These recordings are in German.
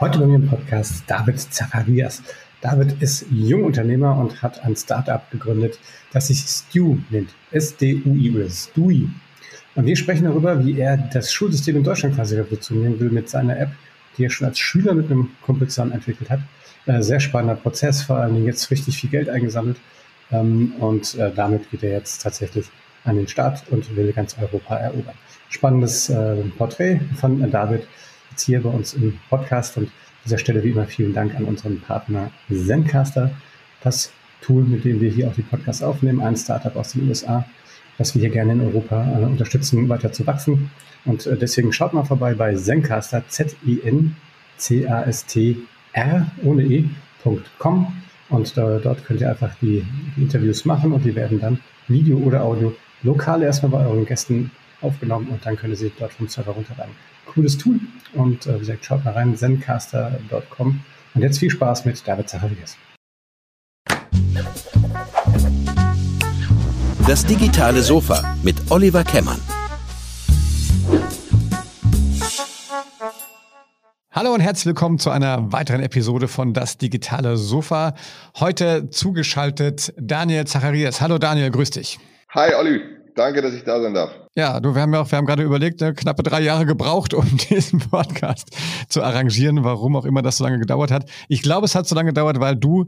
Heute bei mir im Podcast David Zacharias. David ist Jungunternehmer und hat ein Startup gegründet, das sich Stew nennt. S-D-U-I oder Stewie. Und wir sprechen darüber, wie er das Schulsystem in Deutschland quasi revolutionieren will mit seiner App, die er schon als Schüler mit einem Kumpel zusammen entwickelt hat. Äh, sehr spannender Prozess, vor allen Dingen jetzt richtig viel Geld eingesammelt. Ähm, und äh, damit geht er jetzt tatsächlich an den Start und will ganz Europa erobern. Spannendes äh, Porträt von David jetzt hier bei uns im Podcast. Und an dieser Stelle wie immer vielen Dank an unseren Partner Zencaster, das Tool, mit dem wir hier auch die Podcasts aufnehmen, ein Startup aus den USA, das wir hier gerne in Europa äh, unterstützen, weiter zu wachsen. Und äh, deswegen schaut mal vorbei bei Zencaster, Z-I-N-C-A-S-T-R ohne E.com und äh, dort könnt ihr einfach die, die Interviews machen und die werden dann Video oder Audio lokal erstmal bei euren Gästen aufgenommen und dann könnt ihr sie dort vom Server runterladen. Cooles Tool und äh, wie gesagt, schaut mal rein, zencaster.com. Und jetzt viel Spaß mit David Zacharias. Das digitale Sofa mit Oliver Kemmern. Hallo und herzlich willkommen zu einer weiteren Episode von Das digitale Sofa. Heute zugeschaltet Daniel Zacharias. Hallo Daniel, grüß dich. Hi Olli, danke, dass ich da sein darf. Ja, du, wir haben ja auch, wir haben gerade überlegt, ne, knappe drei Jahre gebraucht, um diesen Podcast zu arrangieren, warum auch immer das so lange gedauert hat. Ich glaube, es hat so lange gedauert, weil du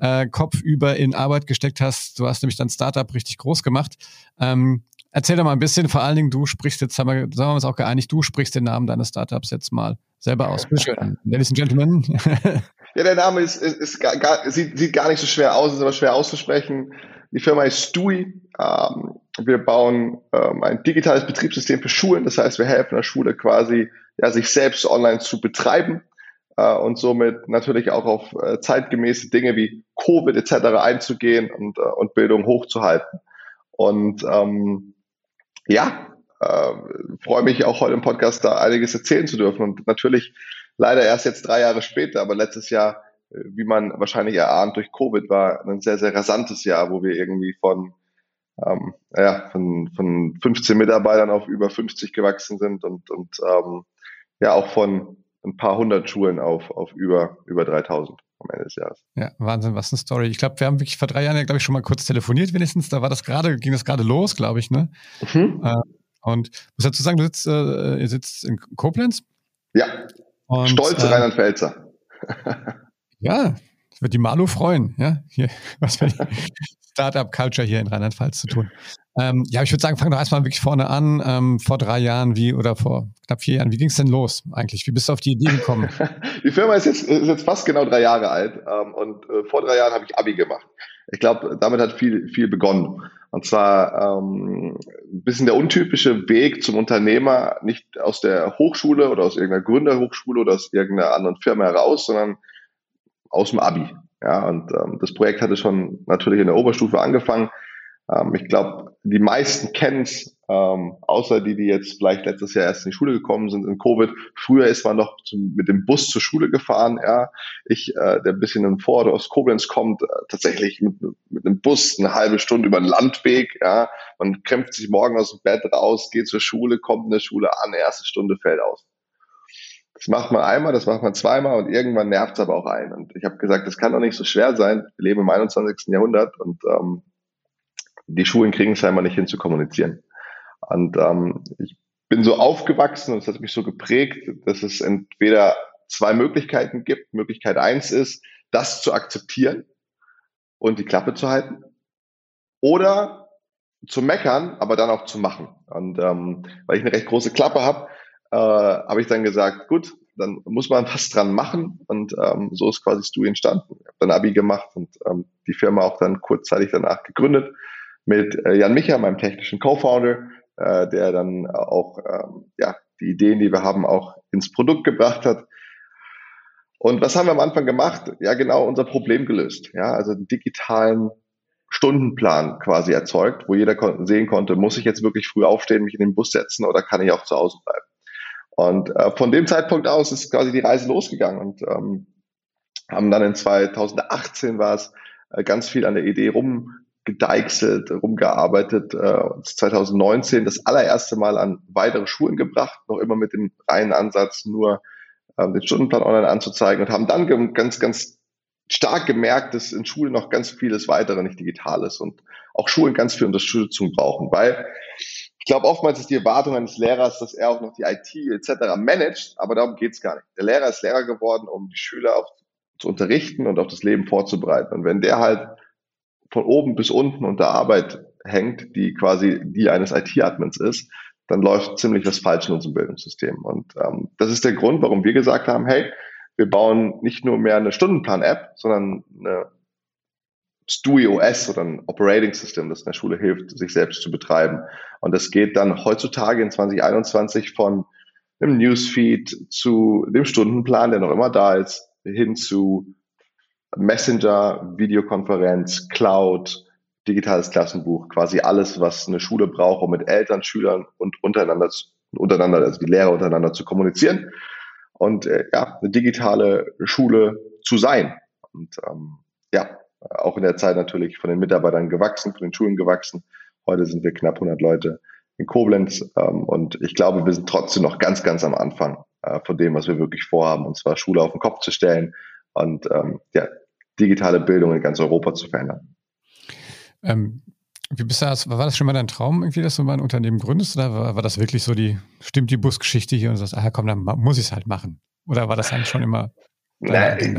äh, kopfüber in Arbeit gesteckt hast. Du hast nämlich dein Startup richtig groß gemacht. Ähm, erzähl doch mal ein bisschen, vor allen Dingen, du sprichst jetzt, haben wir, sagen wir uns auch geeinigt, du sprichst den Namen deines Startups jetzt mal selber aus. Bitte schön, Ladies and Gentlemen. ja, der Name ist, ist, ist gar, gar, sieht, sieht gar nicht so schwer aus, ist aber schwer auszusprechen. Die Firma ist Stui. Ähm, wir bauen ähm, ein digitales Betriebssystem für Schulen. Das heißt, wir helfen der Schule quasi, ja, sich selbst online zu betreiben äh, und somit natürlich auch auf äh, zeitgemäße Dinge wie Covid etc. einzugehen und, äh, und Bildung hochzuhalten. Und ähm, ja, äh, freue mich auch heute im Podcast da einiges erzählen zu dürfen. Und natürlich leider erst jetzt drei Jahre später, aber letztes Jahr wie man wahrscheinlich erahnt durch Covid, war ein sehr, sehr rasantes Jahr, wo wir irgendwie von, ähm, ja, von, von 15 Mitarbeitern auf über 50 gewachsen sind und, und ähm, ja auch von ein paar hundert Schulen auf, auf über, über 3000 am Ende des Jahres. Ja, Wahnsinn, was eine Story. Ich glaube, wir haben wirklich vor drei Jahren ja, glaube ich, schon mal kurz telefoniert wenigstens. Da war das gerade, ging das gerade los, glaube ich, ne? Mhm. Äh, und muss dazu sagen, du sitzt, äh, ihr sitzt in Koblenz? Ja. Und, Stolze äh, Rheinland-Pfälzer. Ja, das wird die Malu freuen, ja, hier, was für Startup-Culture hier in Rheinland-Pfalz zu tun. Ähm, ja, ich würde sagen, fang doch erstmal wirklich vorne an. Ähm, vor drei Jahren, wie oder vor knapp vier Jahren, wie ging es denn los eigentlich? Wie bist du auf die Idee gekommen? die Firma ist jetzt, ist jetzt fast genau drei Jahre alt ähm, und äh, vor drei Jahren habe ich Abi gemacht. Ich glaube, damit hat viel, viel begonnen. Und zwar ähm, ein bisschen der untypische Weg zum Unternehmer, nicht aus der Hochschule oder aus irgendeiner Gründerhochschule oder aus irgendeiner anderen Firma heraus, sondern aus dem Abi. Ja, und ähm, das Projekt hatte schon natürlich in der Oberstufe angefangen. Ähm, ich glaube, die meisten kennen es, ähm, außer die, die jetzt vielleicht letztes Jahr erst in die Schule gekommen sind in Covid. Früher ist man noch zum, mit dem Bus zur Schule gefahren. Ja, ich, äh, der ein bisschen in Vor- aus Koblenz kommt, äh, tatsächlich mit, mit einem Bus eine halbe Stunde über den Landweg. Ja, man kämpft sich morgen aus dem Bett raus, geht zur Schule, kommt in der Schule an, erste Stunde fällt aus. Das macht man einmal, das macht man zweimal und irgendwann nervt es aber auch ein. Und ich habe gesagt, das kann doch nicht so schwer sein. Wir leben im 21. Jahrhundert und ähm, die Schulen kriegen es scheinbar nicht hin zu kommunizieren. Und ähm, ich bin so aufgewachsen und es hat mich so geprägt, dass es entweder zwei Möglichkeiten gibt. Möglichkeit eins ist, das zu akzeptieren und die Klappe zu halten. Oder zu meckern, aber dann auch zu machen. Und ähm, weil ich eine recht große Klappe habe, äh, habe ich dann gesagt, gut, dann muss man was dran machen und ähm, so ist quasi Stu entstanden. Ich habe dann Abi gemacht und ähm, die Firma auch dann kurzzeitig danach gegründet mit äh, Jan Micha, meinem technischen Co-Founder, äh, der dann auch ähm, ja, die Ideen, die wir haben, auch ins Produkt gebracht hat. Und was haben wir am Anfang gemacht? Ja, genau unser Problem gelöst. Ja, also einen digitalen Stundenplan quasi erzeugt, wo jeder kon sehen konnte, muss ich jetzt wirklich früh aufstehen, mich in den Bus setzen oder kann ich auch zu Hause bleiben? Und äh, von dem Zeitpunkt aus ist quasi die Reise losgegangen und ähm, haben dann in 2018 war es äh, ganz viel an der Idee rumgedeichselt, rumgearbeitet. Äh, 2019 das allererste Mal an weitere Schulen gebracht, noch immer mit dem reinen Ansatz, nur ähm, den Stundenplan online anzuzeigen und haben dann ganz, ganz stark gemerkt, dass in Schulen noch ganz vieles weitere nicht digital ist und auch Schulen ganz viel Unterstützung brauchen, weil ich glaube, oftmals ist die Erwartung eines Lehrers, dass er auch noch die IT etc. managt, aber darum geht's gar nicht. Der Lehrer ist Lehrer geworden, um die Schüler auf, zu unterrichten und auf das Leben vorzubereiten. Und wenn der halt von oben bis unten unter Arbeit hängt, die quasi die eines IT-Admins ist, dann läuft ziemlich was falsch in unserem Bildungssystem. Und ähm, das ist der Grund, warum wir gesagt haben, hey, wir bauen nicht nur mehr eine Stundenplan-App, sondern eine STUI OS oder ein Operating System, das in der Schule hilft, sich selbst zu betreiben. Und das geht dann heutzutage in 2021 von einem Newsfeed zu dem Stundenplan, der noch immer da ist, hin zu Messenger, Videokonferenz, Cloud, digitales Klassenbuch, quasi alles, was eine Schule braucht, um mit Eltern, Schülern und untereinander, untereinander, also die Lehrer untereinander zu kommunizieren und äh, ja, eine digitale Schule zu sein. Und ähm, ja, auch in der Zeit natürlich von den Mitarbeitern gewachsen, von den Schulen gewachsen. Heute sind wir knapp 100 Leute in Koblenz ähm, und ich glaube, wir sind trotzdem noch ganz, ganz am Anfang äh, von dem, was wir wirklich vorhaben, und zwar Schule auf den Kopf zu stellen und ähm, ja, digitale Bildung in ganz Europa zu verändern. Ähm, wie bist du das, war das schon mal dein Traum, irgendwie, dass du mal ein Unternehmen gründest? Oder war, war das wirklich so die, stimmt die Busgeschichte hier und du sagst, ah komm, dann muss ich es halt machen? Oder war das eigentlich schon immer? Nein.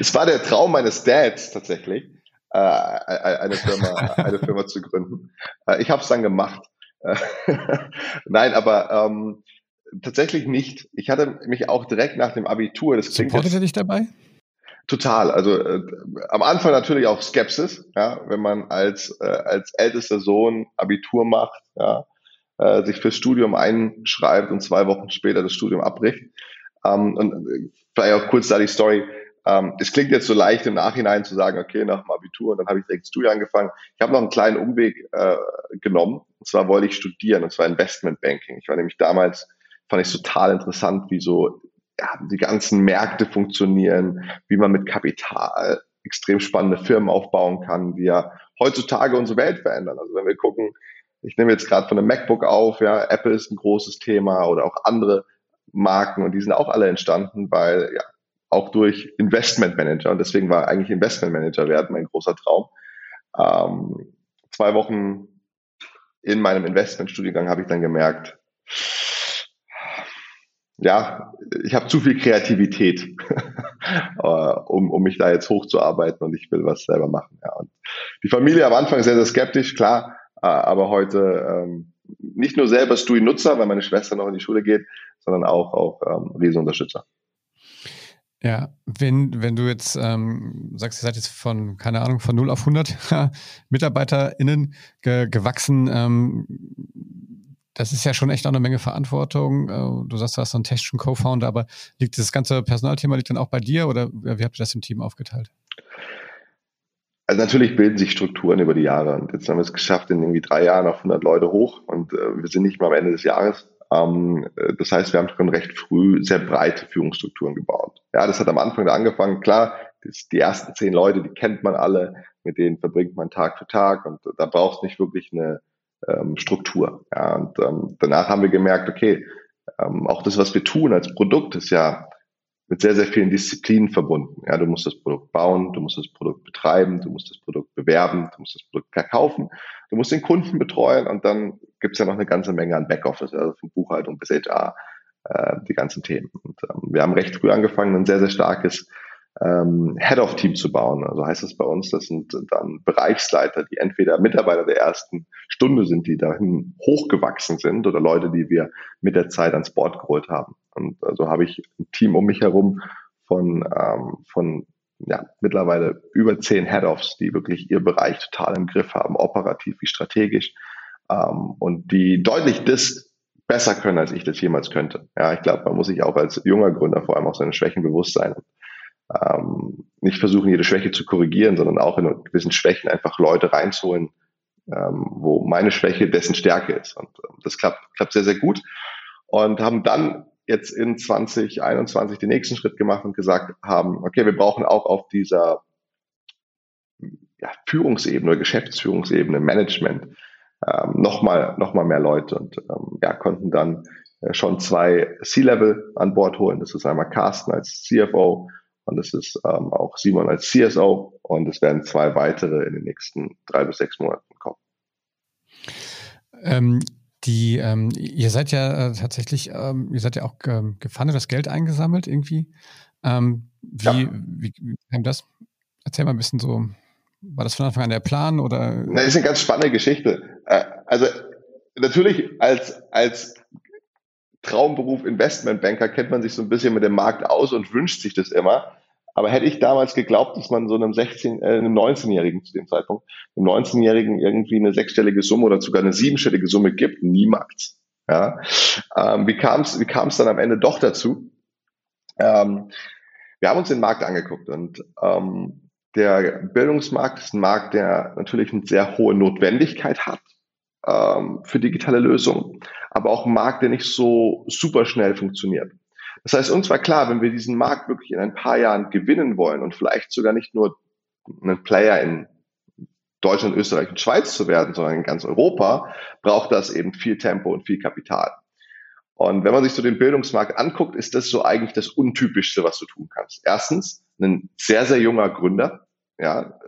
Es war der Traum meines Dads tatsächlich, äh, eine, Firma, eine Firma zu gründen. Äh, ich habe es dann gemacht. Nein, aber ähm, tatsächlich nicht. Ich hatte mich auch direkt nach dem Abitur, das klingt Supportet er dich dabei? Total. Also äh, am Anfang natürlich auch Skepsis, ja, wenn man als, äh, als ältester Sohn Abitur macht, ja, äh, sich fürs Studium einschreibt und zwei Wochen später das Studium abbricht. Ähm, und äh, vielleicht auch kurz da die Story. Ähm, es klingt jetzt so leicht im Nachhinein zu sagen, okay, nach dem Abitur und dann habe ich direkt Studium angefangen. Ich habe noch einen kleinen Umweg äh, genommen. Und zwar wollte ich studieren, und zwar Investment Banking. Ich war nämlich damals, fand ich total interessant, wie so ja, die ganzen Märkte funktionieren, wie man mit Kapital extrem spannende Firmen aufbauen kann, die ja heutzutage unsere Welt verändern. Also wenn wir gucken, ich nehme jetzt gerade von einem MacBook auf, ja, Apple ist ein großes Thema oder auch andere Marken und die sind auch alle entstanden, weil ja auch durch Investment Manager und deswegen war eigentlich Investment Manager werden mein großer Traum. Ähm, zwei Wochen in meinem Investmentstudiengang habe ich dann gemerkt, ja, ich habe zu viel Kreativität, äh, um, um mich da jetzt hochzuarbeiten und ich will was selber machen. Ja. Und die Familie am Anfang sehr, sehr skeptisch, klar, äh, aber heute ähm, nicht nur selber Stui-Nutzer, weil meine Schwester noch in die Schule geht, sondern auch, auch ähm, Riesenunterstützer. Ja, wenn, wenn du jetzt ähm, sagst, ihr seid jetzt von, keine Ahnung, von 0 auf 100 MitarbeiterInnen ge gewachsen, ähm, das ist ja schon echt auch eine Menge Verantwortung. Äh, du sagst, du hast so einen technischen Co-Founder, aber liegt das ganze Personalthema liegt dann auch bei dir oder wie habt ihr das im Team aufgeteilt? Also natürlich bilden sich Strukturen über die Jahre und jetzt haben wir es geschafft, in irgendwie drei Jahren auf 100 Leute hoch und äh, wir sind nicht mal am Ende des Jahres. Ähm, äh, das heißt, wir haben schon recht früh sehr breite Führungsstrukturen gebaut. Ja, das hat am Anfang da angefangen. Klar, die ersten zehn Leute, die kennt man alle, mit denen verbringt man Tag für Tag und da braucht es nicht wirklich eine ähm, Struktur. Ja, und ähm, danach haben wir gemerkt, okay, ähm, auch das, was wir tun als Produkt, ist ja mit sehr, sehr vielen Disziplinen verbunden. Ja, du musst das Produkt bauen, du musst das Produkt betreiben, du musst das Produkt bewerben, du musst das Produkt verkaufen, du musst den Kunden betreuen und dann gibt's ja noch eine ganze Menge an Backoffice, also von Buchhaltung bis HR, äh, die ganzen Themen. Und ähm, wir haben recht früh angefangen, ein sehr, sehr starkes ähm, Head-of-Team zu bauen. Also heißt es bei uns, das sind dann Bereichsleiter, die entweder Mitarbeiter der ersten Stunde sind, die dahin hochgewachsen sind oder Leute, die wir mit der Zeit ans Board geholt haben. Und so also habe ich ein Team um mich herum von, ähm, von ja, mittlerweile über zehn Head-Offs, die wirklich ihr Bereich total im Griff haben, operativ wie strategisch, ähm, und die deutlich das besser können, als ich das jemals könnte. Ja, ich glaube, man muss sich auch als junger Gründer vor allem auch seine Schwächen bewusst sein ähm, nicht versuchen, jede Schwäche zu korrigieren, sondern auch in gewissen Schwächen einfach Leute reinzuholen, ähm, wo meine Schwäche dessen Stärke ist. Und ähm, das klappt, klappt sehr, sehr gut. Und haben dann jetzt in 2021 den nächsten Schritt gemacht und gesagt haben, okay, wir brauchen auch auf dieser ja, Führungsebene, Geschäftsführungsebene, Management ähm, nochmal noch mal mehr Leute und ähm, ja, konnten dann äh, schon zwei C-Level an Bord holen. Das ist einmal Carsten als CFO und das ist ähm, auch Simon als CSO und es werden zwei weitere in den nächsten drei bis sechs Monaten kommen. Ähm, die, ähm, ihr seid ja äh, tatsächlich, ähm, ihr seid ja auch ähm, gefahren, das Geld eingesammelt irgendwie. Ähm, wie, ja. wie, wie kam das? Erzähl mal ein bisschen so, war das von Anfang an der Plan oder? Das ist eine ganz spannende Geschichte. Äh, also natürlich als, als Traumberuf Investmentbanker kennt man sich so ein bisschen mit dem Markt aus und wünscht sich das immer. Aber hätte ich damals geglaubt, dass man so einem 16, äh, einem 19-Jährigen zu dem Zeitpunkt, einem 19-Jährigen irgendwie eine sechsstellige Summe oder sogar eine siebenstellige Summe gibt, niemals. Ja. Ähm, wie kam es wie kam's dann am Ende doch dazu? Ähm, wir haben uns den Markt angeguckt und ähm, der Bildungsmarkt ist ein Markt, der natürlich eine sehr hohe Notwendigkeit hat ähm, für digitale Lösungen, aber auch ein Markt, der nicht so super schnell funktioniert. Das heißt, uns war klar, wenn wir diesen Markt wirklich in ein paar Jahren gewinnen wollen und vielleicht sogar nicht nur einen Player in Deutschland, Österreich und Schweiz zu werden, sondern in ganz Europa, braucht das eben viel Tempo und viel Kapital. Und wenn man sich so den Bildungsmarkt anguckt, ist das so eigentlich das Untypischste, was du tun kannst. Erstens, ein sehr, sehr junger Gründer, ja,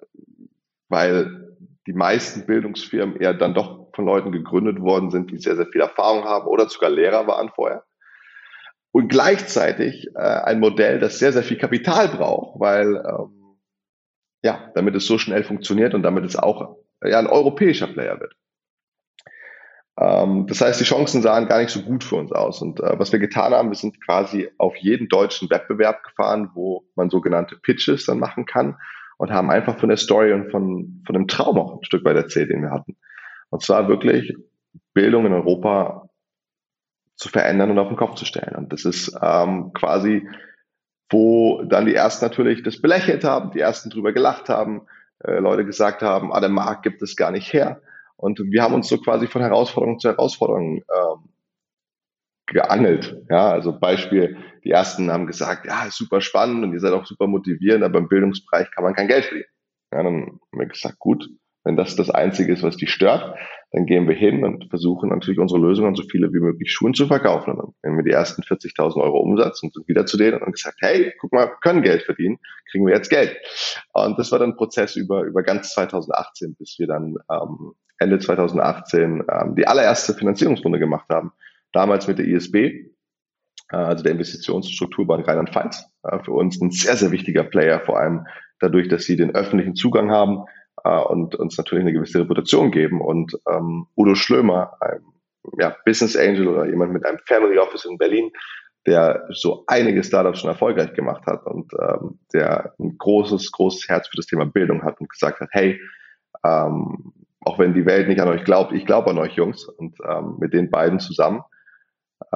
weil die meisten Bildungsfirmen eher dann doch von Leuten gegründet worden sind, die sehr, sehr viel Erfahrung haben oder sogar Lehrer waren vorher und gleichzeitig äh, ein Modell, das sehr, sehr viel Kapital braucht, weil ähm, ja, damit es so schnell funktioniert und damit es auch ja, ein europäischer Player wird. Ähm, das heißt, die Chancen sahen gar nicht so gut für uns aus. Und äh, was wir getan haben, wir sind quasi auf jeden deutschen Wettbewerb gefahren, wo man sogenannte Pitches dann machen kann und haben einfach von der Story und von, von dem Traum auch ein Stück weit erzählt, den wir hatten. Und zwar wirklich Bildung in Europa zu verändern und auf den Kopf zu stellen. Und das ist ähm, quasi, wo dann die ersten natürlich das belächelt haben, die ersten drüber gelacht haben, äh, Leute gesagt haben, ah, der Markt gibt es gar nicht her. Und wir haben uns so quasi von Herausforderung zu Herausforderung ähm, geangelt. Ja, also Beispiel, die ersten haben gesagt, ja, ist super spannend und ihr seid auch super motivierend, aber im Bildungsbereich kann man kein Geld verdienen. Ja, dann haben wir gesagt, gut, wenn das das Einzige ist, was die stört, dann gehen wir hin und versuchen natürlich unsere Lösungen an so viele wie möglich Schulen zu verkaufen. Und dann nehmen wir die ersten 40.000 Euro Umsatz und sind wieder zu denen und gesagt, hey, guck mal, können Geld verdienen, kriegen wir jetzt Geld. Und das war dann ein Prozess über, über ganz 2018, bis wir dann ähm, Ende 2018 ähm, die allererste Finanzierungsrunde gemacht haben. Damals mit der ISB, äh, also der Investitionsstrukturbank Rheinland-Pfalz. Äh, für uns ein sehr, sehr wichtiger Player, vor allem dadurch, dass sie den öffentlichen Zugang haben äh, und uns natürlich eine gewisse Reputation geben. Und ähm, Udo Schlömer, ein ja, Business Angel oder jemand mit einem Family Office in Berlin, der so einige Startups schon erfolgreich gemacht hat und ähm, der ein großes, großes Herz für das Thema Bildung hat und gesagt hat, hey, ähm, auch wenn die Welt nicht an euch glaubt, ich glaube an euch Jungs. Und ähm, mit den beiden zusammen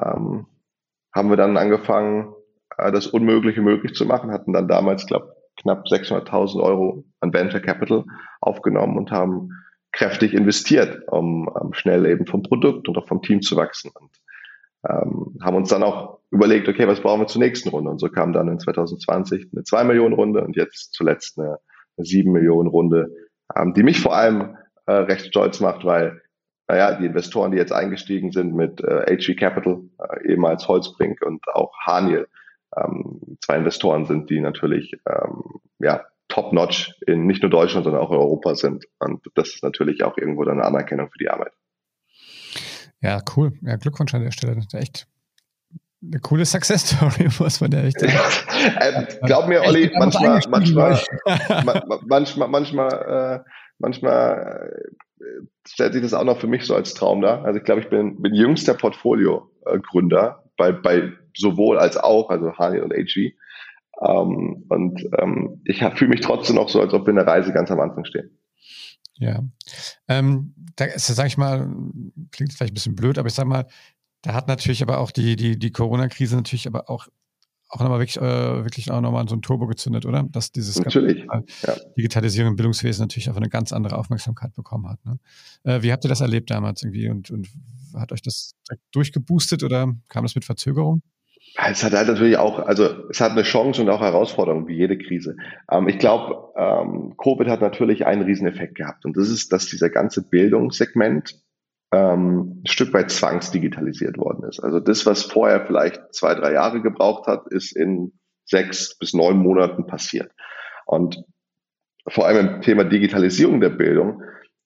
ähm, haben wir dann angefangen, äh, das Unmögliche möglich zu machen, hatten dann damals, glaube knapp 600.000 Euro an Venture Capital aufgenommen und haben kräftig investiert, um um schnell eben vom Produkt und auch vom Team zu wachsen. Und ähm, haben uns dann auch überlegt, okay, was brauchen wir zur nächsten Runde? Und so kam dann in 2020 eine 2 Millionen Runde und jetzt zuletzt eine, eine 7 Millionen Runde, ähm, die mich vor allem äh, recht stolz macht, weil naja, die Investoren, die jetzt eingestiegen sind mit äh, HG Capital, äh, ehemals Holzbrink und auch Haniel, ähm, zwei Investoren sind, die natürlich ähm, ja, top-notch in nicht nur Deutschland, sondern auch in Europa sind. Und das ist natürlich auch irgendwo dann eine Anerkennung für die Arbeit. Ja, cool. Ja, Glückwunsch an der Stelle. Das ist echt eine coole Success Story, muss man ja echt sagen. ähm, glaub mir, Olli, manchmal, manchmal, manchmal, manchmal, äh, manchmal äh, stellt sich das auch noch für mich so als Traum dar. Also ich glaube, ich bin, bin jüngster Portfolio-Gründer bei, bei sowohl als auch, also Hani und AG. Ähm, und ähm, ich fühle mich trotzdem noch so, als ob wir in der Reise ganz am Anfang stehen. Ja. Ähm, da ist, sag ich mal, klingt vielleicht ein bisschen blöd, aber ich sag mal, da hat natürlich aber auch die, die, die Corona-Krise natürlich aber auch auch nochmal wirklich, äh, wirklich auch nochmal so ein Turbo gezündet, oder? Dass dieses natürlich, ja. Digitalisierung im Bildungswesen natürlich auch eine ganz andere Aufmerksamkeit bekommen hat. Ne? Äh, wie habt ihr das erlebt damals irgendwie und, und hat euch das durchgeboostet oder kam das mit Verzögerung? Es hat halt natürlich auch, also es hat eine Chance und auch Herausforderungen, wie jede Krise. Ähm, ich glaube, ähm, Covid hat natürlich einen Rieseneffekt gehabt und das ist, dass dieser ganze Bildungssegment ähm, ein Stück weit zwangsdigitalisiert worden ist. Also das, was vorher vielleicht zwei, drei Jahre gebraucht hat, ist in sechs bis neun Monaten passiert. Und vor allem im Thema Digitalisierung der Bildung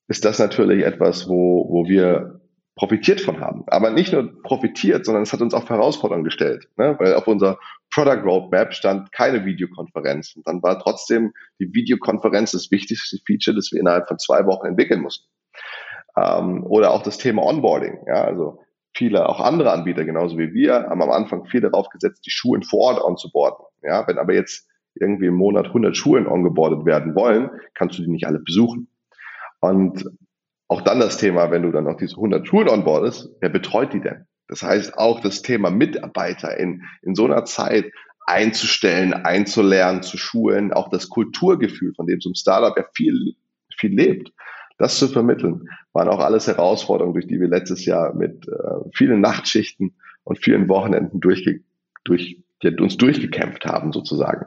ist das natürlich etwas, wo, wo wir profitiert von haben. Aber nicht nur profitiert, sondern es hat uns auch Herausforderungen gestellt. Ne? Weil auf unserer Product Roadmap stand keine Videokonferenz. Und dann war trotzdem die Videokonferenz das wichtigste Feature, das wir innerhalb von zwei Wochen entwickeln mussten. Ähm, oder auch das Thema Onboarding. Ja, also viele, auch andere Anbieter, genauso wie wir, haben am Anfang viel darauf gesetzt, die Schulen vor Ort onzuboarden. Ja, wenn aber jetzt irgendwie im Monat 100 Schulen ongeboardet werden wollen, kannst du die nicht alle besuchen. Und auch dann das Thema, wenn du dann noch diese 100 Schulen onboardest, wer betreut die denn? Das heißt, auch das Thema Mitarbeiter in, in so einer Zeit einzustellen, einzulernen, zu schulen, auch das Kulturgefühl, von dem so ein Startup ja viel, viel lebt, das zu vermitteln, waren auch alles Herausforderungen, durch die wir letztes Jahr mit äh, vielen Nachtschichten und vielen Wochenenden durchge durch, die uns durchgekämpft haben, sozusagen,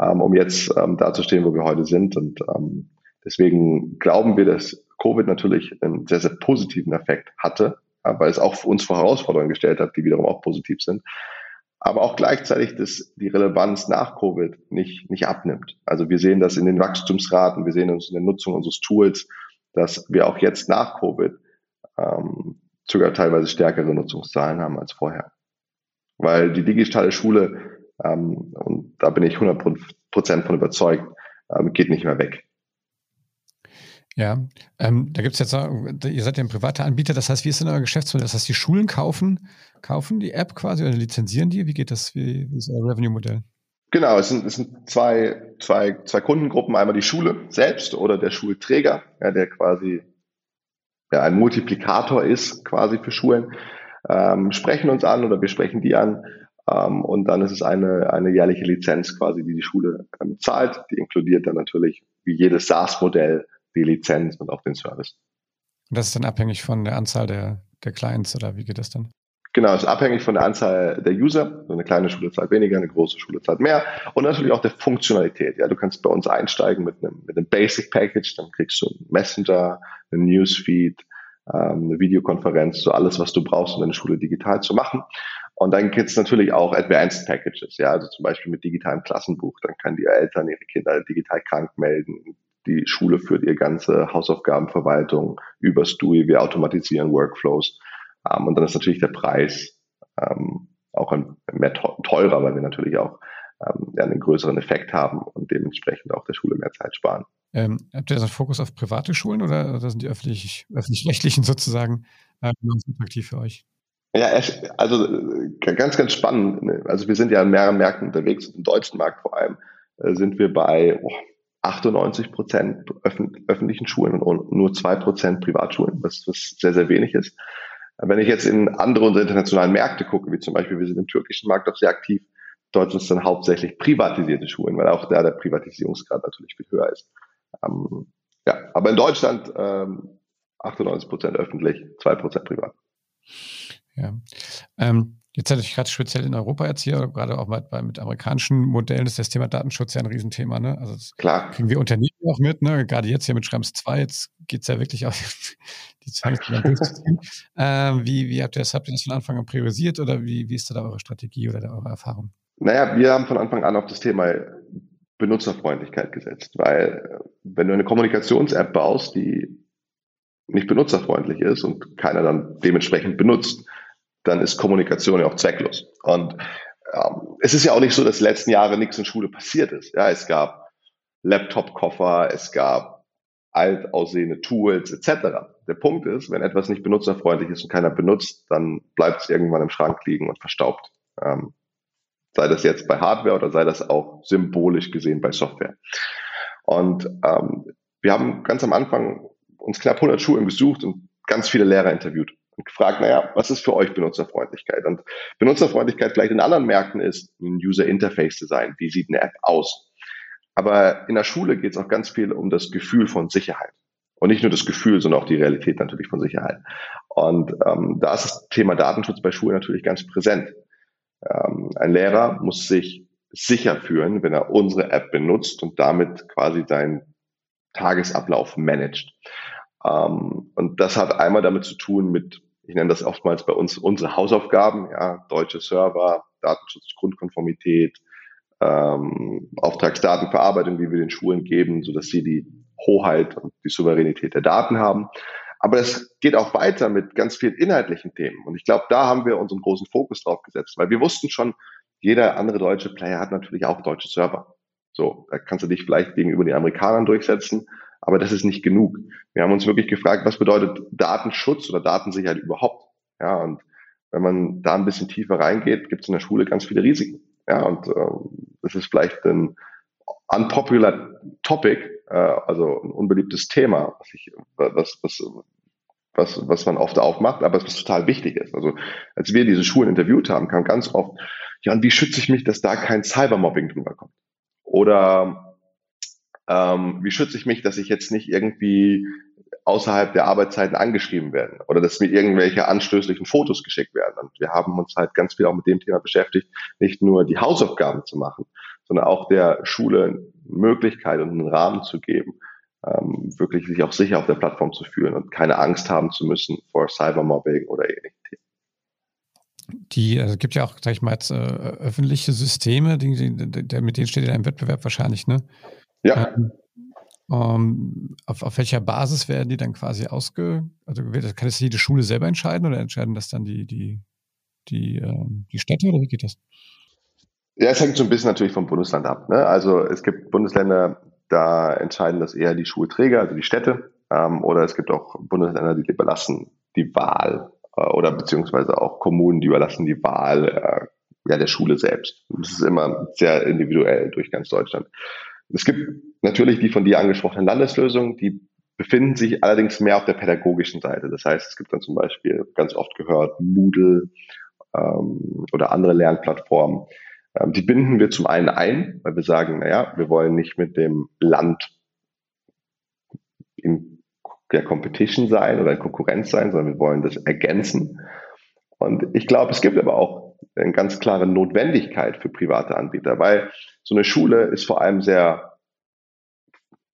ähm, um jetzt ähm, da zu stehen, wo wir heute sind. Und ähm, deswegen glauben wir, dass Covid natürlich einen sehr, sehr positiven Effekt hatte, weil es auch für uns vor Herausforderungen gestellt hat, die wiederum auch positiv sind. Aber auch gleichzeitig, dass die Relevanz nach Covid nicht, nicht abnimmt. Also wir sehen das in den Wachstumsraten, wir sehen uns in der Nutzung unseres Tools, dass wir auch jetzt nach Covid ähm, sogar teilweise stärkere Nutzungszahlen haben als vorher. Weil die digitale Schule, ähm, und da bin ich 100 Prozent von überzeugt, ähm, geht nicht mehr weg. Ja, ähm, da gibt es jetzt, ihr seid ja ein privater Anbieter, das heißt, wie ist denn euer Geschäftsmodell? Das heißt, die Schulen kaufen, kaufen die App quasi oder lizenzieren die? Wie geht das? Wie, wie ist euer Revenue-Modell? Genau, es sind, es sind zwei, zwei, zwei Kundengruppen, einmal die Schule selbst oder der Schulträger, ja, der quasi ja, ein Multiplikator ist quasi für Schulen, ähm, sprechen uns an oder wir sprechen die an ähm, und dann ist es eine, eine jährliche Lizenz quasi, die die Schule ähm, zahlt. Die inkludiert dann natürlich wie jedes SaaS-Modell die Lizenz und auch den Service. Und das ist dann abhängig von der Anzahl der, der Clients oder wie geht das dann? Genau, ist abhängig von der Anzahl der User. Eine kleine Schule zahlt weniger, eine große Schule zahlt mehr. Und natürlich auch der Funktionalität. Ja, du kannst bei uns einsteigen mit einem, mit einem Basic Package, dann kriegst du einen Messenger, einen Newsfeed, ähm, eine Videokonferenz, so alles, was du brauchst, um deine Schule digital zu machen. Und dann gibt es natürlich auch Advanced Packages, ja, also zum Beispiel mit digitalem Klassenbuch. Dann kann die Eltern ihre Kinder digital krank melden, die Schule führt ihr ganze Hausaufgabenverwaltung über STUI. Wir automatisieren Workflows. Ähm, und dann ist natürlich der Preis ähm, auch mehr teurer, weil wir natürlich auch ähm, einen größeren Effekt haben und dementsprechend auch der Schule mehr Zeit sparen. Ähm, habt ihr da so einen Fokus auf private Schulen oder, sind die öffentlich, öffentlich-rechtlichen sozusagen ähm, attraktiv für euch? Ja, also ganz, ganz spannend. Ne? Also wir sind ja in mehreren Märkten unterwegs, im deutschen Markt vor allem äh, sind wir bei oh, 98 Prozent öffentlichen Schulen und nur zwei Prozent Privatschulen, was, was sehr, sehr wenig ist. Wenn ich jetzt in andere unserer internationalen Märkte gucke, wie zum Beispiel wir sind im türkischen Markt auch sehr aktiv, dort sind es dann hauptsächlich privatisierte Schulen, weil auch da der Privatisierungsgrad natürlich viel höher ist. Ähm, ja, aber in Deutschland ähm, 98 Prozent öffentlich, zwei Prozent privat. Ja. Ähm, Jetzt natürlich gerade speziell in Europa jetzt hier, gerade auch mit, mit amerikanischen Modellen, ist das Thema Datenschutz ja ein Riesenthema. Ne? Also das Klar. kriegen wir Unternehmen auch mit, ne? gerade jetzt hier mit Schrems 2, jetzt geht es ja wirklich auf die Zwangsprogramm durchzuziehen. ähm, wie, wie habt ihr das, habt ihr das von Anfang an priorisiert oder wie, wie ist da eure Strategie oder eure Erfahrung? Naja, wir haben von Anfang an auf das Thema Benutzerfreundlichkeit gesetzt, weil wenn du eine Kommunikations-App baust, die nicht benutzerfreundlich ist und keiner dann dementsprechend benutzt, dann ist Kommunikation ja auch zwecklos. Und ähm, es ist ja auch nicht so, dass die letzten Jahre nichts in Schule passiert ist. Ja, es gab Laptop-Koffer, es gab alt aussehende Tools etc. Der Punkt ist, wenn etwas nicht benutzerfreundlich ist und keiner benutzt, dann bleibt es irgendwann im Schrank liegen und verstaubt. Ähm, sei das jetzt bei Hardware oder sei das auch symbolisch gesehen bei Software. Und ähm, wir haben ganz am Anfang uns knapp 100 Schulen gesucht und ganz viele Lehrer interviewt und gefragt, naja, was ist für euch Benutzerfreundlichkeit? Und Benutzerfreundlichkeit vielleicht in anderen Märkten ist ein User Interface Design. Wie sieht eine App aus? Aber in der Schule geht es auch ganz viel um das Gefühl von Sicherheit. Und nicht nur das Gefühl, sondern auch die Realität natürlich von Sicherheit. Und ähm, da ist das Thema Datenschutz bei Schulen natürlich ganz präsent. Ähm, ein Lehrer muss sich sicher fühlen, wenn er unsere App benutzt und damit quasi seinen Tagesablauf managt. Ähm, und das hat einmal damit zu tun mit, ich nenne das oftmals bei uns unsere Hausaufgaben, ja, deutsche Server, Datenschutz, Grundkonformität, ähm, Auftragsdatenverarbeitung, die wir den Schulen geben, so dass sie die Hoheit und die Souveränität der Daten haben. Aber es geht auch weiter mit ganz vielen inhaltlichen Themen. Und ich glaube, da haben wir unseren großen Fokus drauf gesetzt, weil wir wussten schon, jeder andere deutsche Player hat natürlich auch deutsche Server. So, da kannst du dich vielleicht gegenüber den Amerikanern durchsetzen, aber das ist nicht genug. Wir haben uns wirklich gefragt, was bedeutet Datenschutz oder Datensicherheit überhaupt? Ja, und wenn man da ein bisschen tiefer reingeht, gibt es in der Schule ganz viele Risiken. Ja, und äh, das ist vielleicht ein unpopular Topic, äh, also ein unbeliebtes Thema, was, ich, was, was, was, was man oft aufmacht, aber was total wichtig ist. Also als wir diese Schulen interviewt haben, kam ganz oft, ja, und wie schütze ich mich, dass da kein Cybermobbing drüber kommt? Oder ähm, wie schütze ich mich, dass ich jetzt nicht irgendwie außerhalb der Arbeitszeiten angeschrieben werde oder dass mir irgendwelche anstößlichen Fotos geschickt werden. Und wir haben uns halt ganz viel auch mit dem Thema beschäftigt, nicht nur die Hausaufgaben zu machen, sondern auch der Schule Möglichkeit und einen Rahmen zu geben, ähm, wirklich sich auch sicher auf der Plattform zu fühlen und keine Angst haben zu müssen vor Cybermobbing oder ähnlichen Themen. Die, also gibt ja auch, sag ich mal, jetzt, äh, öffentliche Systeme, die, die, der, mit denen steht in einem Wettbewerb wahrscheinlich, ne? Ja. Ähm, um, auf, auf welcher Basis werden die dann quasi ausge, also kann das jede Schule selber entscheiden oder entscheiden das dann die, die, die, ähm, die Städte oder wie geht das? Ja, es hängt so ein bisschen natürlich vom Bundesland ab. Ne? Also es gibt Bundesländer, da entscheiden das eher die Schulträger, also die Städte, ähm, oder es gibt auch Bundesländer, die überlassen die Wahl äh, oder beziehungsweise auch Kommunen, die überlassen die Wahl äh, ja, der Schule selbst. Das ist immer sehr individuell durch ganz Deutschland. Es gibt natürlich die von dir angesprochenen Landeslösungen, die befinden sich allerdings mehr auf der pädagogischen Seite. Das heißt, es gibt dann zum Beispiel ganz oft gehört Moodle ähm, oder andere Lernplattformen, ähm, die binden wir zum einen ein, weil wir sagen, naja, wir wollen nicht mit dem Land in der Competition sein oder in Konkurrenz sein, sondern wir wollen das ergänzen. Und ich glaube, es gibt aber auch eine ganz klare Notwendigkeit für private Anbieter, weil so eine Schule ist vor allem sehr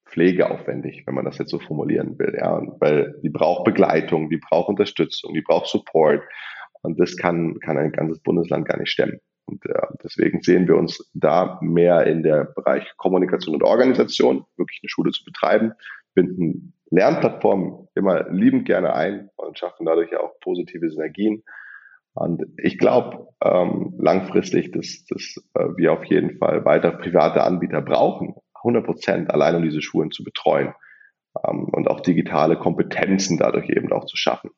pflegeaufwendig, wenn man das jetzt so formulieren will, ja, weil die braucht Begleitung, die braucht Unterstützung, die braucht Support und das kann, kann ein ganzes Bundesland gar nicht stemmen. Und äh, deswegen sehen wir uns da mehr in der Bereich Kommunikation und Organisation, wirklich eine Schule zu betreiben, binden Lernplattformen immer liebend gerne ein und schaffen dadurch auch positive Synergien. Und ich glaube ähm, langfristig, dass, dass äh, wir auf jeden Fall weiter private Anbieter brauchen, 100 Prozent allein um diese Schulen zu betreuen ähm, und auch digitale Kompetenzen dadurch eben auch zu schaffen.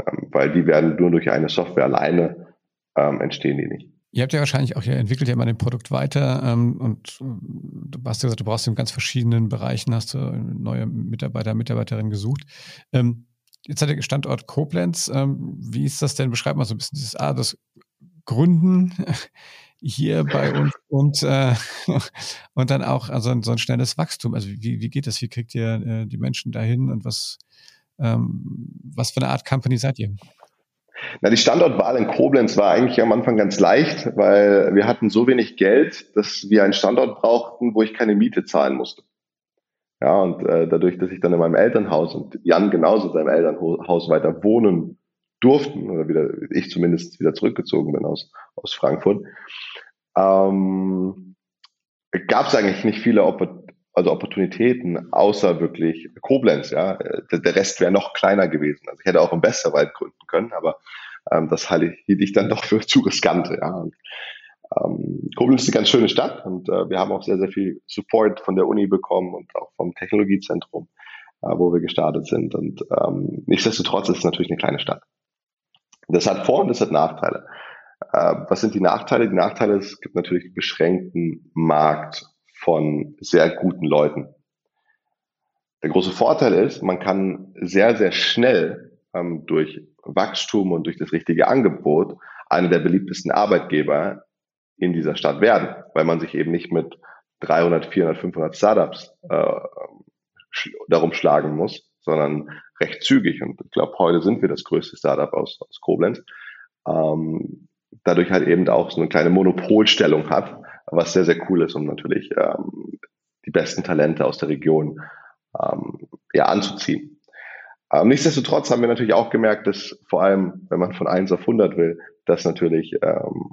Ähm, weil die werden nur durch eine Software alleine ähm, entstehen die nicht. Ihr habt ja wahrscheinlich auch, ihr entwickelt ja mal den Produkt weiter ähm, und äh, du hast ja gesagt, du brauchst in ganz verschiedenen Bereichen, hast du neue Mitarbeiter, Mitarbeiterinnen gesucht. Ähm, jetzt hat der Standort Koblenz. Ähm, wie ist das denn? Beschreib mal so ein bisschen dieses, ah, das Gründen hier bei uns und, äh, und dann auch also so ein schnelles Wachstum. Also wie, wie geht das? Wie kriegt ihr äh, die Menschen dahin und was, ähm, was für eine Art Company seid ihr? Na, die Standortwahl in Koblenz war eigentlich am Anfang ganz leicht, weil wir hatten so wenig Geld, dass wir einen Standort brauchten, wo ich keine Miete zahlen musste. Ja, und äh, dadurch, dass ich dann in meinem Elternhaus und Jan genauso in seinem Elternhaus weiter wohnen durften, oder wieder, ich zumindest wieder zurückgezogen bin aus, aus Frankfurt, ähm, gab es eigentlich nicht viele also Opportunitäten, außer wirklich Koblenz, ja. Der, der Rest wäre noch kleiner gewesen. Also ich hätte auch im Westerwald gründen können, aber ähm, das halte ich, hielt ich dann doch für zu riskant, ja. Und, ähm, Koblenz ist eine ganz schöne Stadt und äh, wir haben auch sehr, sehr viel Support von der Uni bekommen und auch vom Technologiezentrum, äh, wo wir gestartet sind. Und ähm, nichtsdestotrotz ist es natürlich eine kleine Stadt. Das hat Vor- und das hat Nachteile. Äh, was sind die Nachteile? Die Nachteile, es gibt natürlich beschränkten Markt von sehr guten Leuten. Der große Vorteil ist, man kann sehr, sehr schnell ähm, durch Wachstum und durch das richtige Angebot einer der beliebtesten Arbeitgeber in dieser Stadt werden, weil man sich eben nicht mit 300, 400, 500 Startups äh, darum schlagen muss, sondern recht zügig. Und ich glaube, heute sind wir das größte Startup aus, aus Koblenz. Ähm, dadurch halt eben auch so eine kleine Monopolstellung hat was sehr, sehr cool ist, um natürlich ähm, die besten Talente aus der Region ähm, ja, anzuziehen. Ähm, nichtsdestotrotz haben wir natürlich auch gemerkt, dass vor allem, wenn man von 1 auf 100 will, das natürlich ähm,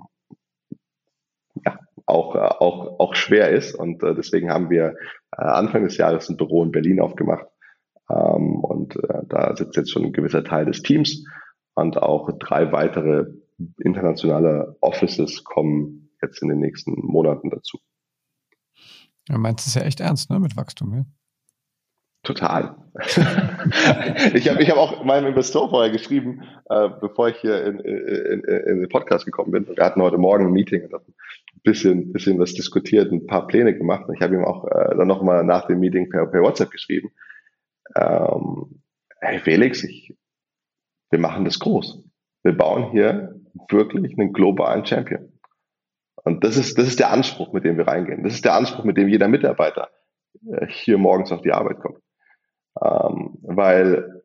auch, äh, auch, auch schwer ist. Und äh, deswegen haben wir äh, Anfang des Jahres ein Büro in Berlin aufgemacht. Ähm, und äh, da sitzt jetzt schon ein gewisser Teil des Teams. Und auch drei weitere internationale Offices kommen jetzt in den nächsten Monaten dazu. Ja, meinst du es ja echt ernst, ne, mit Wachstum, ja? Total. ich habe ich hab auch meinem Investor vorher geschrieben, äh, bevor ich hier in, in, in, den Podcast gekommen bin. Wir hatten heute Morgen ein Meeting und ein bisschen, bisschen was diskutiert, ein paar Pläne gemacht. Ich habe ihm auch äh, dann nochmal nach dem Meeting per, per WhatsApp geschrieben. Ähm, hey Felix, ich, wir machen das groß. Wir bauen hier wirklich einen globalen Champion. Und das ist, das ist der Anspruch, mit dem wir reingehen. Das ist der Anspruch, mit dem jeder Mitarbeiter äh, hier morgens auf die Arbeit kommt. Ähm, weil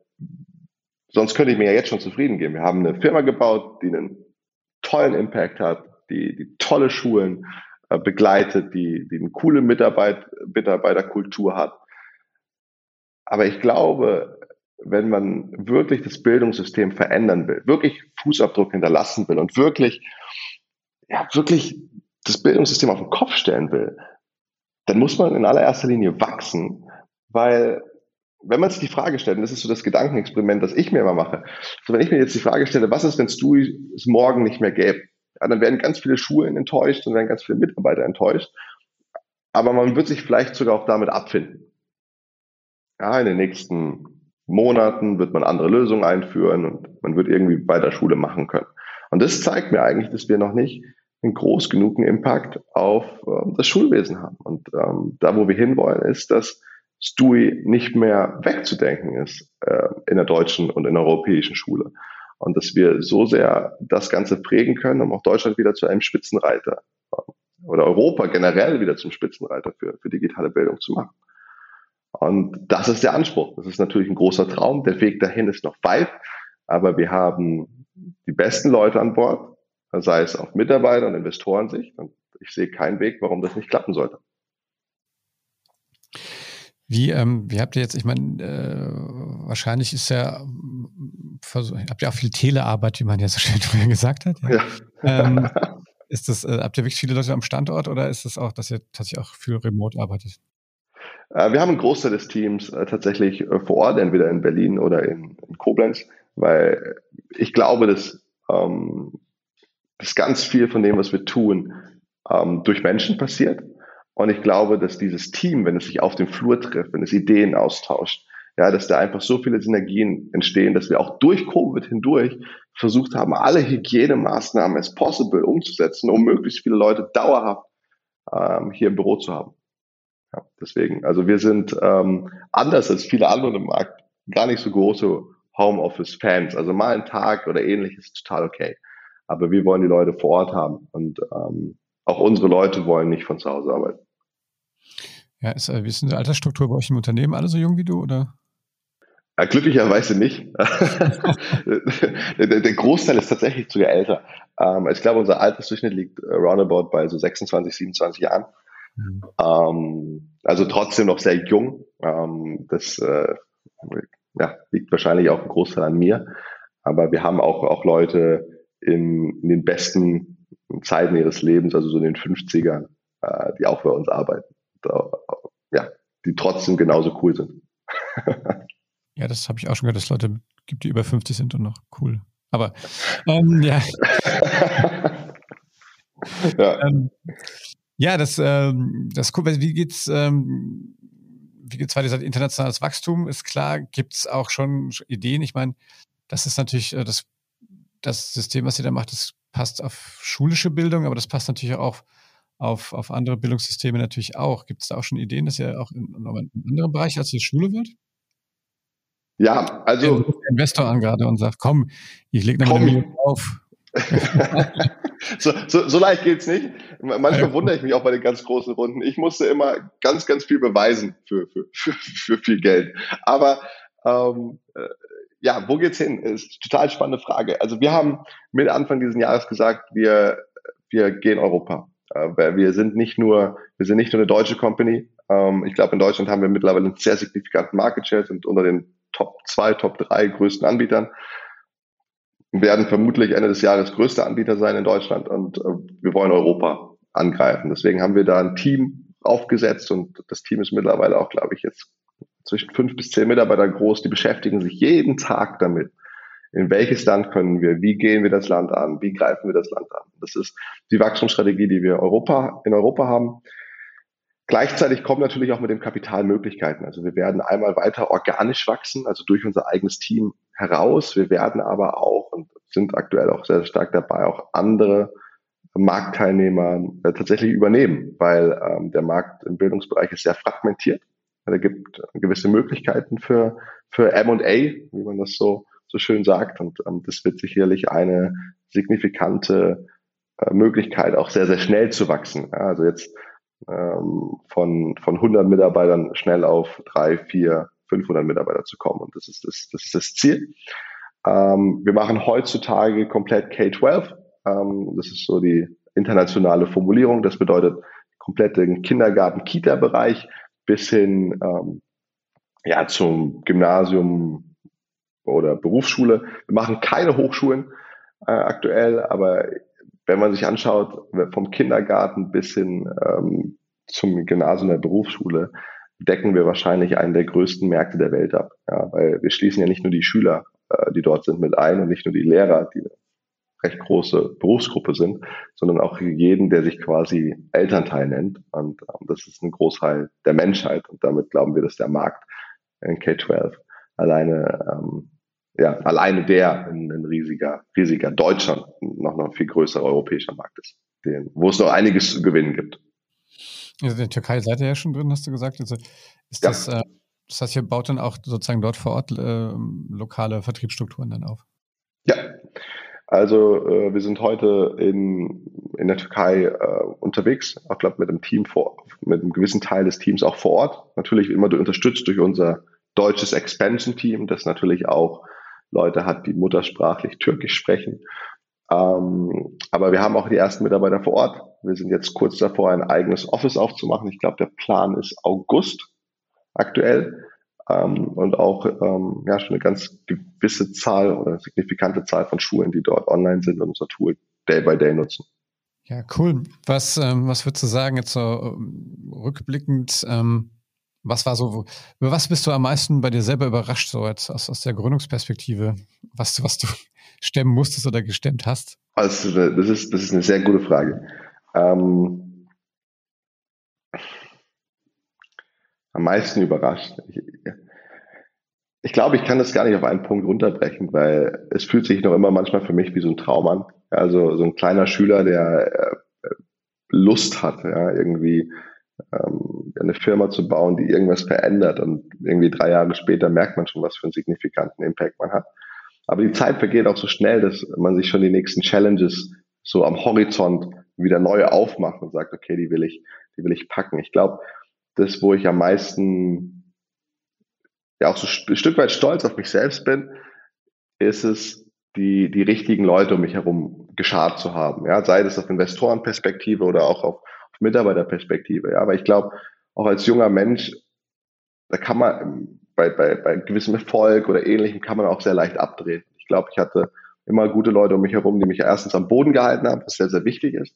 sonst könnte ich mir ja jetzt schon zufrieden geben. Wir haben eine Firma gebaut, die einen tollen Impact hat, die, die tolle Schulen äh, begleitet, die, die eine coole Mitarbeit, Mitarbeiterkultur hat. Aber ich glaube, wenn man wirklich das Bildungssystem verändern will, wirklich Fußabdruck hinterlassen will und wirklich, ja, wirklich das Bildungssystem auf den Kopf stellen will, dann muss man in allererster Linie wachsen, weil wenn man sich die Frage stellt, und das ist so das Gedankenexperiment, das ich mir immer mache, so wenn ich mir jetzt die Frage stelle, was ist, wenn es morgen nicht mehr gäbe? Ja, dann werden ganz viele Schulen enttäuscht und werden ganz viele Mitarbeiter enttäuscht. Aber man wird sich vielleicht sogar auch damit abfinden. Ja, in den nächsten Monaten wird man andere Lösungen einführen und man wird irgendwie bei der Schule machen können. Und das zeigt mir eigentlich, dass wir noch nicht einen groß genugen Impact auf ähm, das Schulwesen haben. Und ähm, da, wo wir hinwollen, ist, dass Stui nicht mehr wegzudenken ist äh, in der deutschen und in der europäischen Schule. Und dass wir so sehr das Ganze prägen können, um auch Deutschland wieder zu einem Spitzenreiter äh, oder Europa generell wieder zum Spitzenreiter für, für digitale Bildung zu machen. Und das ist der Anspruch. Das ist natürlich ein großer Traum. Der Weg dahin ist noch weit, aber wir haben die besten Leute an Bord, sei es auf Mitarbeiter- und Investorensicht. Und ich sehe keinen Weg, warum das nicht klappen sollte. Wie, ähm, wie habt ihr jetzt, ich meine, äh, wahrscheinlich ist ja, habt ihr auch viel Telearbeit, wie man ja so schön früher gesagt hat. Ja. ja. Ähm, ist das, äh, habt ihr wirklich viele Leute am Standort oder ist es das auch, dass ihr tatsächlich auch für Remote arbeitet? Äh, wir haben einen Großteil des Teams äh, tatsächlich äh, vor Ort, entweder in Berlin oder in, in Koblenz, weil ich glaube, dass, ähm, dass ganz viel von dem, was wir tun, ähm, durch Menschen passiert und ich glaube, dass dieses Team, wenn es sich auf dem Flur trifft, wenn es Ideen austauscht, ja, dass da einfach so viele Synergien entstehen, dass wir auch durch Covid hindurch versucht haben, alle Hygienemaßnahmen as possible umzusetzen, um möglichst viele Leute dauerhaft ähm, hier im Büro zu haben. Ja, deswegen, also wir sind ähm, anders als viele andere im Markt gar nicht so große Homeoffice-Fans. Also mal einen Tag oder ähnliches total okay. Aber wir wollen die Leute vor Ort haben und ähm, auch unsere Leute wollen nicht von zu Hause arbeiten. Ja, ist, äh, wie ist denn die Altersstruktur bei euch im Unternehmen? Alle so jung wie du, oder? Ja, glücklicherweise nicht. der, Großteil ist tatsächlich sogar älter. Ähm, ich glaube, unser Altersdurchschnitt liegt roundabout bei so 26, 27 Jahren. Mhm. Ähm, also trotzdem noch sehr jung. Ähm, das äh, ja, liegt wahrscheinlich auch ein Großteil an mir. Aber wir haben auch, auch Leute in, in den besten Zeiten ihres Lebens, also so in den 50ern, äh, die auch bei uns arbeiten da, ja, die trotzdem genauso cool sind. ja, das habe ich auch schon gehört, dass es Leute gibt, die über 50 sind und noch cool. Aber ähm, ja. ja. Ähm, ja, das, ähm, das cool. Wie geht's, ähm, wie geht's weiter? Internationales Wachstum ist klar. Gibt es auch schon Ideen? Ich meine, das ist natürlich äh, das, das System, was ihr da macht, das passt auf schulische Bildung, aber das passt natürlich auch auf auf, andere Bildungssysteme natürlich auch. Gibt es da auch schon Ideen, dass ihr auch in, in einem anderen Bereich als die Schule wird? Ja, also. Ja, Investor an gerade und sagt, komm, ich lege noch eine auf. so, so, so leicht geht's nicht. Manchmal wundere ich mich auch bei den ganz großen Runden. Ich musste immer ganz, ganz viel beweisen für, für, für, für viel Geld. Aber ähm, äh, ja, wo geht's hin? Ist total spannende Frage. Also wir haben mit Anfang dieses Jahres gesagt, wir, wir gehen Europa. Äh, wir sind nicht nur, wir sind nicht nur eine deutsche Company. Ähm, ich glaube, in Deutschland haben wir mittlerweile einen sehr signifikanten Market Share, sind unter den Top 2, Top 3 größten Anbietern. Wir werden vermutlich Ende des Jahres größter Anbieter sein in Deutschland und äh, wir wollen Europa angreifen. Deswegen haben wir da ein Team aufgesetzt und das Team ist mittlerweile auch, glaube ich, jetzt zwischen fünf bis zehn Mitarbeiter groß. Die beschäftigen sich jeden Tag damit. In welches Land können wir? Wie gehen wir das Land an? Wie greifen wir das Land an? Das ist die Wachstumsstrategie, die wir Europa, in Europa haben. Gleichzeitig kommen natürlich auch mit dem Kapital Möglichkeiten. Also wir werden einmal weiter organisch wachsen, also durch unser eigenes Team heraus. Wir werden aber auch und sind aktuell auch sehr stark dabei, auch andere Marktteilnehmer äh, tatsächlich übernehmen, weil ähm, der Markt im Bildungsbereich ist sehr fragmentiert. Da gibt gewisse Möglichkeiten für, für M&A, wie man das so, so schön sagt. Und ähm, das wird sicherlich eine signifikante äh, Möglichkeit, auch sehr, sehr schnell zu wachsen. Ja, also jetzt ähm, von, von 100 Mitarbeitern schnell auf 3, 4, 500 Mitarbeiter zu kommen. Und das ist das, das, ist das Ziel. Ähm, wir machen heutzutage komplett K-12. Ähm, das ist so die internationale Formulierung. Das bedeutet komplett den Kindergarten-Kita-Bereich bis hin ähm, ja, zum Gymnasium oder Berufsschule. Wir machen keine Hochschulen äh, aktuell, aber wenn man sich anschaut, vom Kindergarten bis hin ähm, zum Gymnasium der Berufsschule, decken wir wahrscheinlich einen der größten Märkte der Welt ab. Ja, weil wir schließen ja nicht nur die Schüler, äh, die dort sind, mit ein und nicht nur die Lehrer, die recht große Berufsgruppe sind, sondern auch jeden, der sich quasi Elternteil nennt. Und ähm, das ist ein Großteil der Menschheit. Und damit glauben wir, dass der Markt in K-12 alleine ähm, ja, alleine der ein, ein riesiger, riesiger deutscher, noch noch viel größerer europäischer Markt ist, den, wo es noch einiges zu gewinnen gibt. Also in der Türkei seid ihr ja schon drin, hast du gesagt. Also ist ja. das, äh, das heißt, ihr baut dann auch sozusagen dort vor Ort äh, lokale Vertriebsstrukturen dann auf? Also äh, wir sind heute in, in der Türkei äh, unterwegs, auch glaube mit einem Team vor, mit einem gewissen Teil des Teams auch vor Ort. Natürlich immer unterstützt durch unser deutsches Expansion-Team, das natürlich auch Leute hat, die muttersprachlich Türkisch sprechen. Ähm, aber wir haben auch die ersten Mitarbeiter vor Ort. Wir sind jetzt kurz davor, ein eigenes Office aufzumachen. Ich glaube, der Plan ist August aktuell. Ähm, und auch ähm, ja, schon eine ganz gewisse Zahl oder signifikante Zahl von Schulen, die dort online sind und unser Tool Day by Day nutzen. Ja, cool. Was, ähm, was würdest du sagen, jetzt so ähm, rückblickend, ähm, was war so, über was bist du am meisten bei dir selber überrascht, so jetzt aus, aus der Gründungsperspektive, was, was du stemmen musstest oder gestemmt hast? Also, das ist, das ist eine sehr gute Frage. Ähm, am meisten überrascht. Ich, ich glaube, ich kann das gar nicht auf einen Punkt runterbrechen, weil es fühlt sich noch immer manchmal für mich wie so ein Traum an. Also so ein kleiner Schüler, der äh, Lust hat, ja, irgendwie ähm, eine Firma zu bauen, die irgendwas verändert. Und irgendwie drei Jahre später merkt man schon, was für einen signifikanten Impact man hat. Aber die Zeit vergeht auch so schnell, dass man sich schon die nächsten Challenges so am Horizont wieder neu aufmacht und sagt, okay, die will ich, die will ich packen. Ich glaube, das, wo ich am meisten ja auch so ein Stück weit stolz auf mich selbst bin, ist es, die, die richtigen Leute um mich herum geschart zu haben. Ja, sei das auf Investorenperspektive oder auch auf Mitarbeiterperspektive. Ja, aber ich glaube, auch als junger Mensch, da kann man bei, bei, bei gewissem Erfolg oder ähnlichem kann man auch sehr leicht abdrehen. Ich glaube, ich hatte immer gute Leute um mich herum, die mich erstens am Boden gehalten haben, was sehr, sehr wichtig ist.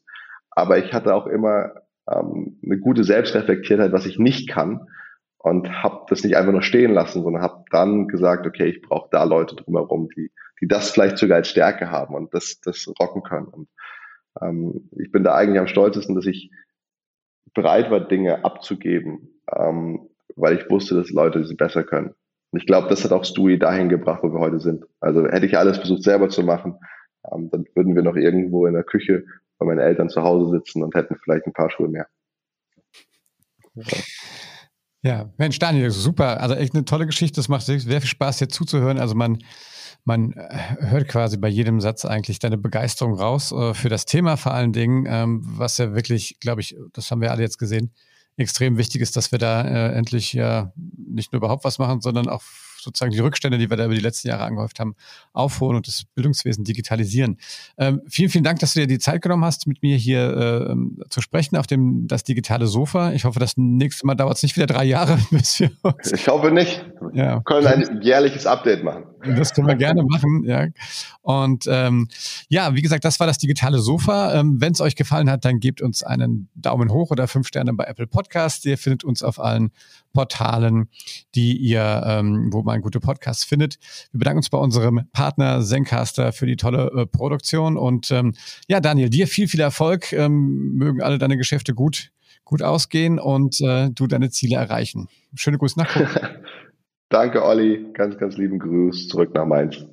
Aber ich hatte auch immer ähm, eine gute Selbstreflektiertheit, was ich nicht kann und habe das nicht einfach nur stehen lassen, sondern habe dann gesagt, okay, ich brauche da Leute drumherum, die, die das vielleicht sogar als Stärke haben und das, das rocken können. Und ähm, ich bin da eigentlich am stolzesten, dass ich bereit war, Dinge abzugeben, ähm, weil ich wusste, dass Leute sie besser können. Und ich glaube, das hat auch Stewie dahin gebracht, wo wir heute sind. Also hätte ich alles versucht selber zu machen, ähm, dann würden wir noch irgendwo in der Küche bei meinen Eltern zu Hause sitzen und hätten vielleicht ein paar Schuhe mehr. Ja. Ja, Mensch, Daniel, super. Also echt eine tolle Geschichte. Es macht sehr viel Spaß, hier zuzuhören. Also man, man äh, hört quasi bei jedem Satz eigentlich deine Begeisterung raus äh, für das Thema vor allen Dingen, ähm, was ja wirklich, glaube ich, das haben wir alle jetzt gesehen, extrem wichtig ist, dass wir da äh, endlich ja nicht nur überhaupt was machen, sondern auch sozusagen die Rückstände, die wir da über die letzten Jahre angehäuft haben, aufholen und das Bildungswesen digitalisieren. Ähm, vielen, vielen Dank, dass du dir die Zeit genommen hast, mit mir hier äh, zu sprechen auf dem das digitale Sofa. Ich hoffe, das nächste Mal dauert es nicht wieder drei Jahre, bis wir uns. Ich hoffe nicht. Ja. Wir können ein jährliches Update machen. Das können wir gerne machen, ja. Und ähm, ja, wie gesagt, das war das digitale Sofa. Ähm, Wenn es euch gefallen hat, dann gebt uns einen Daumen hoch oder fünf Sterne bei Apple Podcast. Ihr findet uns auf allen Portalen, die ihr, ähm, wo man gute Podcasts findet. Wir bedanken uns bei unserem Partner Zencaster für die tolle äh, Produktion. Und ähm, ja, Daniel, dir viel, viel Erfolg. Ähm, mögen alle deine Geschäfte gut, gut ausgehen und äh, du deine Ziele erreichen. Schöne Grüße nach Danke, Olli. Ganz, ganz lieben Gruß zurück nach Mainz.